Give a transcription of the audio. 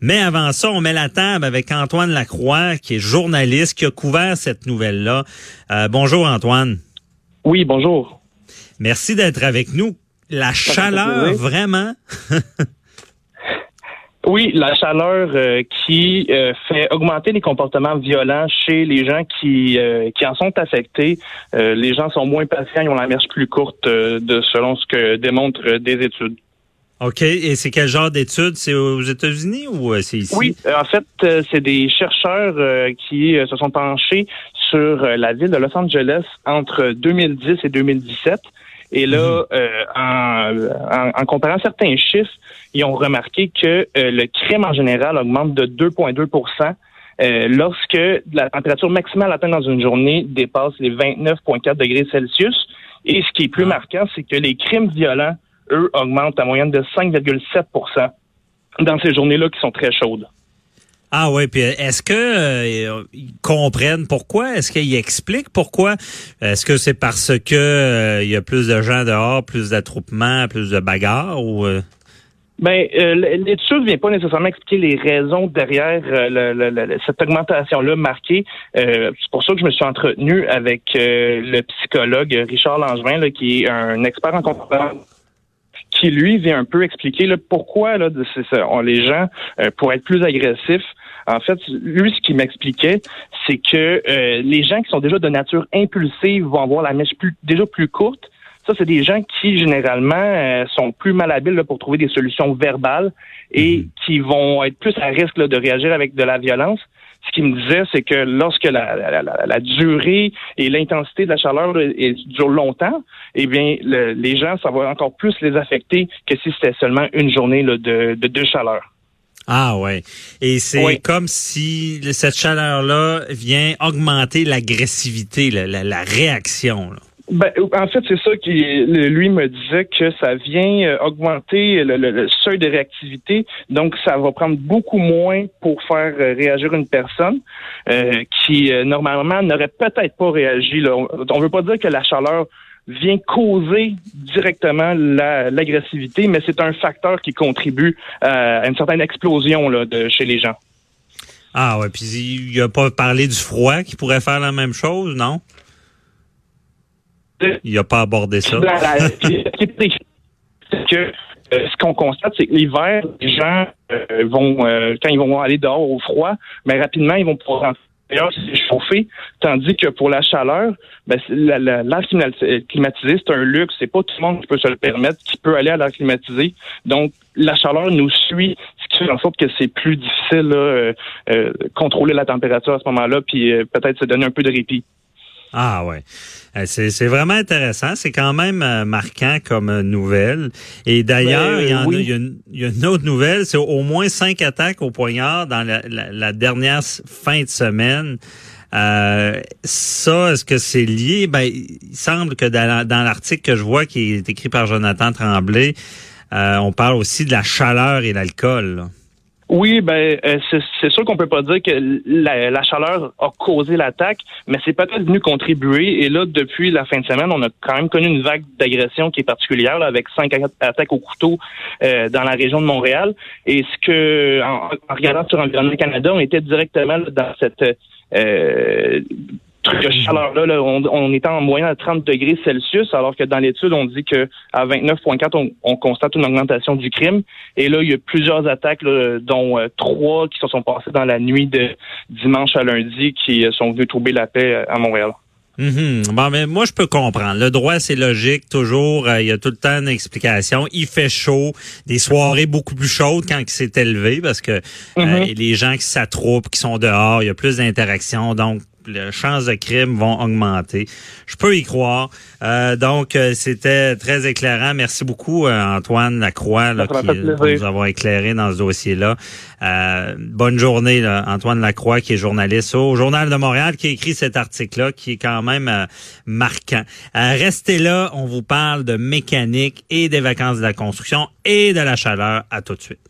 Mais avant ça, on met la table avec Antoine Lacroix, qui est journaliste, qui a couvert cette nouvelle-là. Euh, bonjour Antoine. Oui, bonjour. Merci d'être avec nous. La chaleur, vraiment? oui, la chaleur euh, qui euh, fait augmenter les comportements violents chez les gens qui, qui en sont affectés. les gens sont moins patients, ils ont la marche plus courte de selon ce que démontrent des études. OK. Et c'est quel genre d'études? C'est aux États-Unis ou euh, c'est ici? Oui, euh, en fait, euh, c'est des chercheurs qui se sont penchés sur la ville de Los Angeles entre 2010 et 2017. Et là, mhm. en, comparant certains chiffres, ils ont remarqué que le crime en général augmente de 2,2% lorsque la température maximale atteinte dans une journée dépasse les 29,4 degrés Celsius. Et ce qui est plus ah. marquant, c'est que les crimes violents eux, augmentent à moyenne de 5,7% dans ces journées-là qui sont très chaudes. Ah oui, puis est-ce que euh, ils comprennent pourquoi? Est-ce qu'ils expliquent pourquoi? Est-ce que c'est parce que euh, il y a plus de gens dehors, plus d'attroupements, plus de bagarres ou euh? Ben, l'étude vient pas nécessairement expliquer les raisons derrière cette augmentation-là marquée. c'est pour ça que je me suis entretenu avec le psychologue Richard Langevin, qui est un expert en comportement qui lui vient un peu expliquer là, pourquoi là, les gens, euh, pour être plus agressifs, en fait, lui, ce qu'il m'expliquait, c'est que euh, les gens qui sont déjà de nature impulsive vont avoir la mèche plus, déjà plus courte. Ça, c'est des gens qui, généralement, euh, sont plus malhabiles pour trouver des solutions verbales et mhm. qui vont être plus à risque de réagir avec de la violence ce qu'il me disait, c'est que lorsque la, durée et l'intensité de la chaleur dure longtemps, eh bien, les gens, ça va encore plus les affecter que si c'était seulement une journée de, de, chaleur. Ah ouais. Et c'est comme si cette chaleur-là vient augmenter l'agressivité, la, réaction. Ben, en fait, c'est ça qui lui me disait que ça vient euh, augmenter le, seuil de réactivité, donc ça va prendre beaucoup moins pour faire euh, réagir une personne euh, qui normalement n'aurait peut-être pas réagi. Là. On ne veut pas dire que la chaleur vient causer directement l'agressivité, mais c'est un facteur qui contribue à une certaine explosion là, de, chez les gens. Ah ouais, puis il a pas parlé du froid qui pourrait faire la même chose, non? Il n'a pas abordé ça. que euh, ce qu'on constate, c'est que l'hiver, les gens euh, vont, euh, quand ils vont aller dehors au froid, mais rapidement, ils vont pouvoir rentrer chauffer, tandis que pour la chaleur, ben, l'air climatisé, c'est un luxe. C'est pas tout le monde qui peut se le permettre, qui peut aller à l'air climatisé. Donc, la chaleur nous suit, ce qui fait en sorte que c'est plus difficile de contrôler la température à ce moment-là, puis peut-être se donner un peu de répit. Ah ouais. Euh, c'est vraiment intéressant. C'est quand même euh, marquant comme euh, nouvelle. Et d'ailleurs, il, y, a, une autre nouvelle. C'est au moins cinq attaques au poignard dans la, dernière fin de semaine. ça, est-ce que c'est lié? Ben, il semble que dans, dans l'article que je vois qui est écrit par Jonathan Tremblay, on parle aussi de la chaleur et l'alcool. Oui, ben euh, c'est sûr qu'on peut pas dire que la, chaleur a causé l'attaque, mais c'est peut-être venu contribuer. Et là, depuis la fin de semaine, on a quand même connu une vague d'agression qui est particulière, avec cinq attaques au couteau euh, dans la région de Montréal. Et ce que, en, regardant sur Environnement Canada, on était directement dans cette euh, de chaleur-là, on, on est en moyenne à 30 degrés Celsius, alors que dans l'étude, on dit que à 29,4, on, constate une augmentation du crime. Et là, il y a plusieurs attaques, dont euh, trois qui se sont passées dans la nuit de dimanche à lundi, qui euh, sont venues trouver la paix euh, à Montréal. Mm-hmm. Bon, mais moi, je peux comprendre. Le droit, c'est logique. Toujours, il y a tout le temps une explication. Il fait chaud. Des soirées beaucoup plus chaudes quand il s'est élevé parce que mm-hmm. les gens qui s'attroupent, qui sont dehors, il y a plus d'interactions. Donc, les chances de crime vont augmenter. Je peux y croire. Euh, donc, euh, c'était très éclairant. Merci beaucoup, euh, Antoine Lacroix, là, qui, nous avoir éclairé dans ce dossier-là. bonne journée, Antoine Lacroix, qui est journaliste au Journal de Montréal, qui a écrit cet article-là, qui est quand même marquant. restez là, on vous parle de mécanique et des vacances de la construction et de la chaleur. À tout de suite.